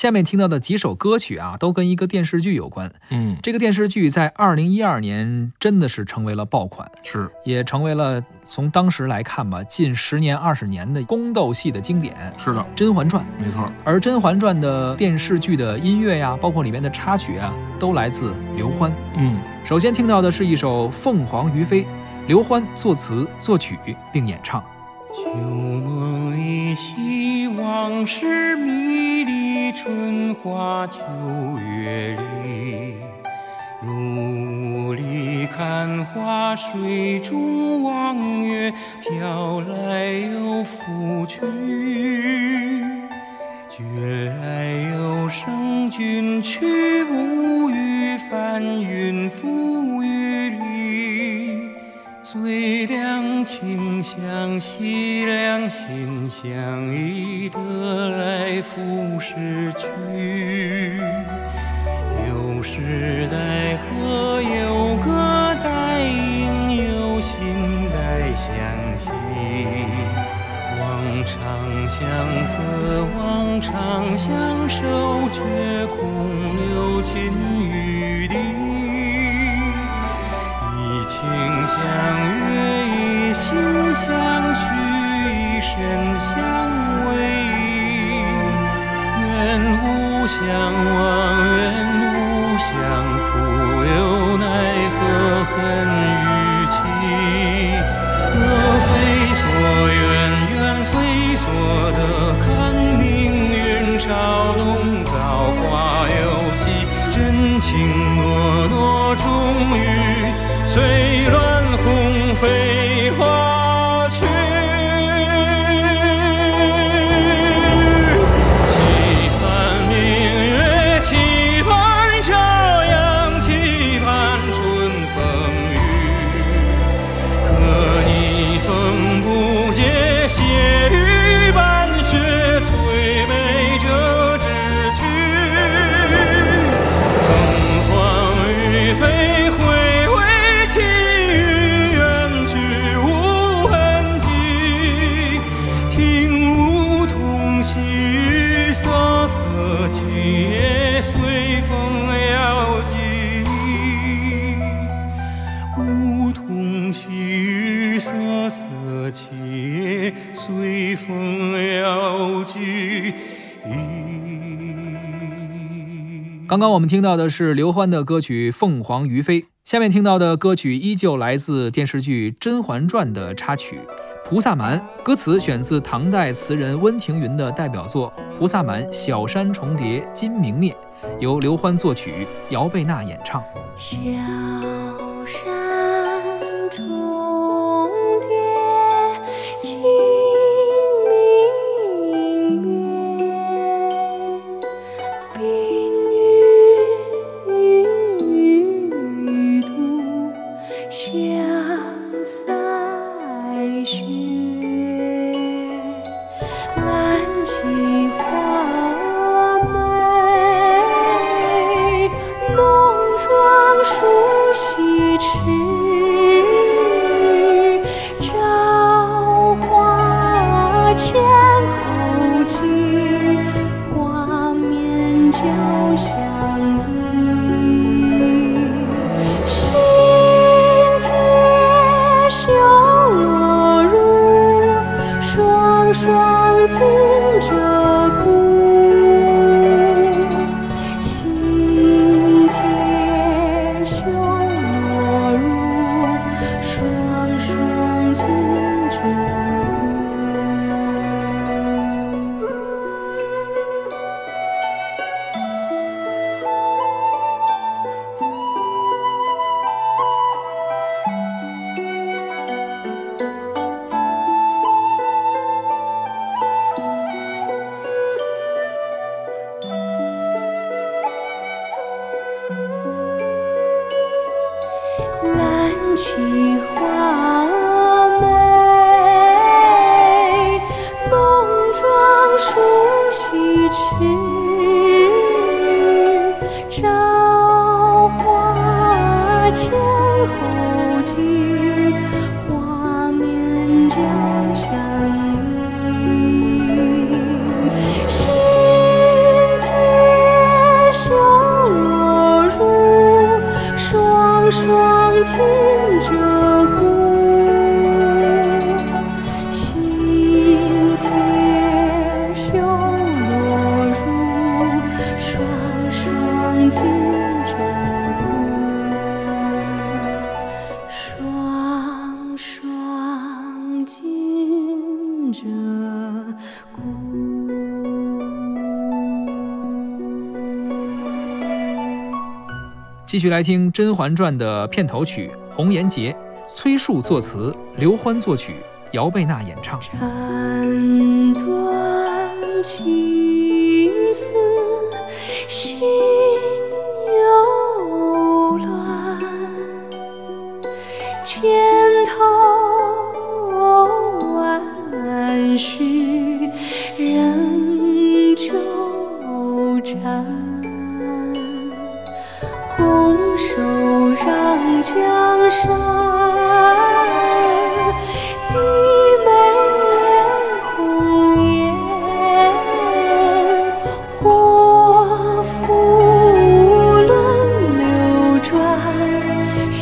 下面听到的几首歌曲啊，都跟一个电视剧有关。嗯，这个电视剧在二零一二年真的是成为了爆款，是也成为了从当时来看吧，近十年、二十年的宫斗戏的经典《是的，甄嬛传》。没错。而《甄嬛传》的电视剧的音乐呀，包括里面的插曲啊，都来自刘欢。嗯，首先听到的是一首《凤凰于飞》，刘欢作词作曲并演唱。旧梦依稀，往事迷离，春花秋月里。雾里看花，水中望月，飘来又浮去。觉来有声君去，无语翻云覆雨。最两情相惜，两心相依，得来复失去。情诺诺，终于随乱红飞刚刚我们听到的是刘欢的歌曲《凤凰于飞》，下面听到的歌曲依旧来自电视剧《甄嬛传》的插曲《菩萨蛮》，歌词选自唐代词人温庭筠的代表作《菩萨蛮·小山重叠金明灭》，由刘欢作曲，姚贝娜演唱。小山重起画眉，浓妆梳洗迟，照花前后镜，花面交相。着孤星帖绣罗襦双双金鹧鸪双双金鹧鸪继续来听甄嬛传的片头曲。红颜劫》，崔恕作词，刘欢作曲，姚贝娜演唱。斩断情丝心犹乱，千头万绪仍纠缠，手让江山。低眉恋红颜，祸福轮流转，世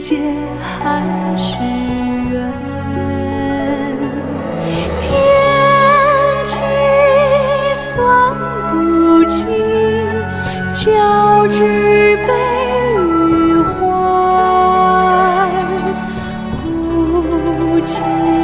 间还是 Peace.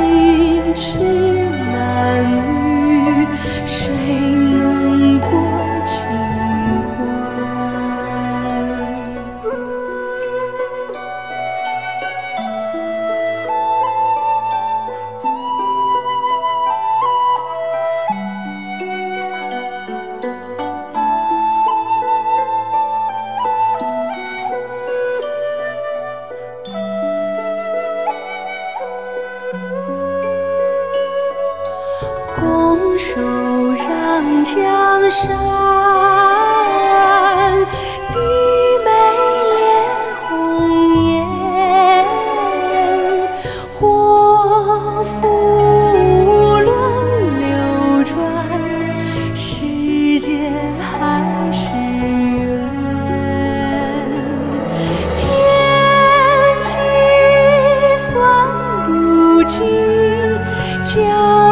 手让江山，低眉恋红颜，祸福轮流转，世间还是缘。天机算不尽，交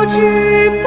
织悲